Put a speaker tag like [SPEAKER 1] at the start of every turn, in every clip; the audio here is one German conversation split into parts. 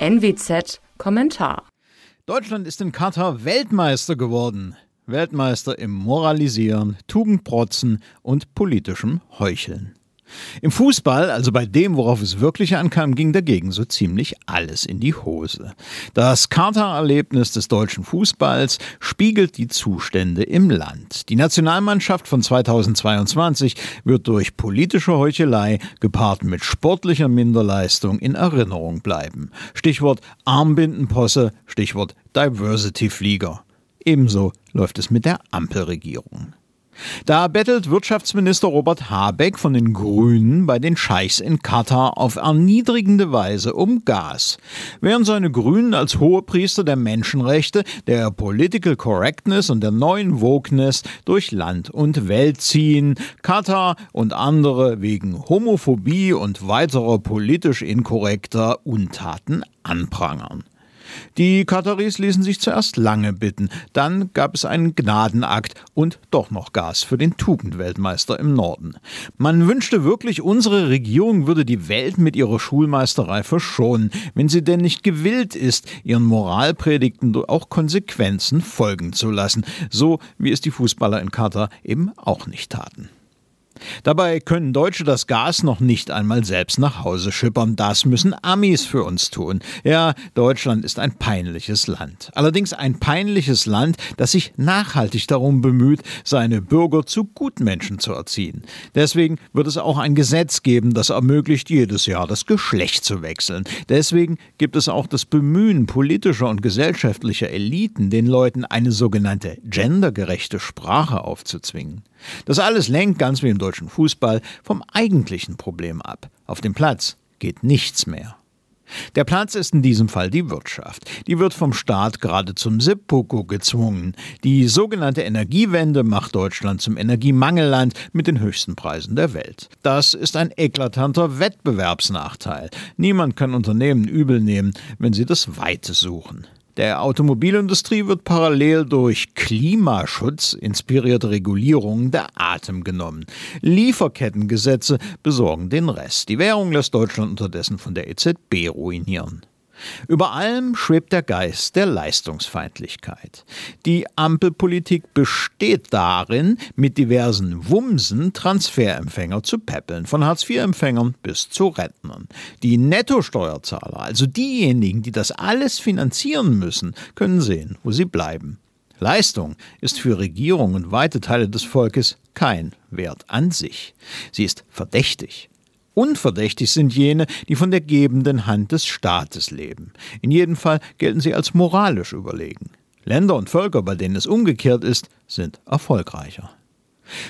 [SPEAKER 1] NWZ Kommentar.
[SPEAKER 2] Deutschland ist in Katar Weltmeister geworden. Weltmeister im Moralisieren, Tugendprotzen und politischem Heucheln. Im Fußball, also bei dem, worauf es wirklich ankam, ging dagegen so ziemlich alles in die Hose. Das Katar-Erlebnis des deutschen Fußballs spiegelt die Zustände im Land. Die Nationalmannschaft von 2022 wird durch politische Heuchelei gepaart mit sportlicher Minderleistung in Erinnerung bleiben. Stichwort Armbindenposse, Stichwort Diversity-Flieger. Ebenso läuft es mit der Ampelregierung. Da bettelt Wirtschaftsminister Robert Habeck von den Grünen bei den Scheichs in Katar auf erniedrigende Weise um Gas. Während seine Grünen als Hohepriester der Menschenrechte, der Political Correctness und der neuen Wokeness durch Land und Welt ziehen, Katar und andere wegen Homophobie und weiterer politisch inkorrekter Untaten anprangern. Die Kataris ließen sich zuerst lange bitten, dann gab es einen Gnadenakt und doch noch Gas für den Tugendweltmeister im Norden. Man wünschte wirklich, unsere Regierung würde die Welt mit ihrer Schulmeisterei verschonen, wenn sie denn nicht gewillt ist, ihren Moralpredigten auch Konsequenzen folgen zu lassen, so wie es die Fußballer in Katar eben auch nicht taten. Dabei können Deutsche das Gas noch nicht einmal selbst nach Hause schippern. Das müssen Amis für uns tun. Ja, Deutschland ist ein peinliches Land. Allerdings ein peinliches Land, das sich nachhaltig darum bemüht, seine Bürger zu Gutmenschen zu erziehen. Deswegen wird es auch ein Gesetz geben, das ermöglicht, jedes Jahr das Geschlecht zu wechseln. Deswegen gibt es auch das Bemühen politischer und gesellschaftlicher Eliten, den Leuten eine sogenannte gendergerechte Sprache aufzuzwingen. Das alles lenkt, ganz wie im deutschen Fußball, vom eigentlichen Problem ab. Auf dem Platz geht nichts mehr. Der Platz ist in diesem Fall die Wirtschaft. Die wird vom Staat gerade zum Seppuku gezwungen. Die sogenannte Energiewende macht Deutschland zum Energiemangelland mit den höchsten Preisen der Welt. Das ist ein eklatanter Wettbewerbsnachteil. Niemand kann Unternehmen übel nehmen, wenn sie das Weite suchen. Der Automobilindustrie wird parallel durch Klimaschutz inspirierte Regulierungen der Atem genommen. Lieferkettengesetze besorgen den Rest. Die Währung lässt Deutschland unterdessen von der EZB ruinieren. Über allem schwebt der Geist der Leistungsfeindlichkeit. Die Ampelpolitik besteht darin, mit diversen Wumsen Transferempfänger zu peppeln, von Hartz-IV-Empfängern bis zu Rentnern. Die Nettosteuerzahler, also diejenigen, die das alles finanzieren müssen, können sehen, wo sie bleiben. Leistung ist für Regierung und weite Teile des Volkes kein Wert an sich. Sie ist verdächtig. Unverdächtig sind jene, die von der gebenden Hand des Staates leben. In jedem Fall gelten sie als moralisch überlegen. Länder und Völker, bei denen es umgekehrt ist, sind erfolgreicher.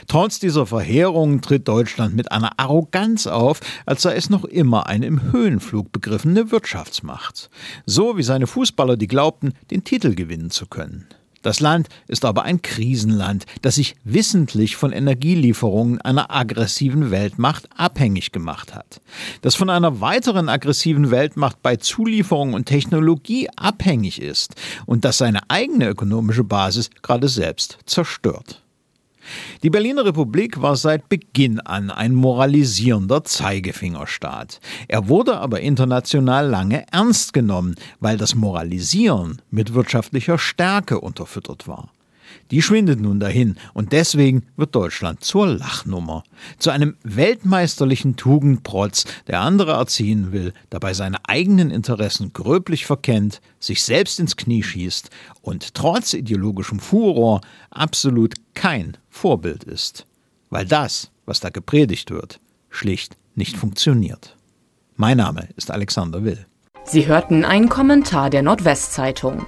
[SPEAKER 2] Trotz dieser Verheerungen tritt Deutschland mit einer Arroganz auf, als sei es noch immer eine im Höhenflug begriffene Wirtschaftsmacht. So wie seine Fußballer, die glaubten, den Titel gewinnen zu können. Das Land ist aber ein Krisenland, das sich wissentlich von Energielieferungen einer aggressiven Weltmacht abhängig gemacht hat. Das von einer weiteren aggressiven Weltmacht bei Zulieferung und Technologie abhängig ist und das seine eigene ökonomische Basis gerade selbst zerstört. Die Berliner Republik war seit Beginn an ein moralisierender Zeigefingerstaat. Er wurde aber international lange ernst genommen, weil das Moralisieren mit wirtschaftlicher Stärke unterfüttert war. Die schwindet nun dahin und deswegen wird Deutschland zur Lachnummer, zu einem weltmeisterlichen Tugendprotz, der andere erziehen will, dabei seine eigenen Interessen gröblich verkennt, sich selbst ins Knie schießt und trotz ideologischem Furor absolut kein Vorbild ist. Weil das, was da gepredigt wird, schlicht nicht funktioniert. Mein Name ist Alexander Will.
[SPEAKER 1] Sie hörten einen Kommentar der Nordwestzeitung.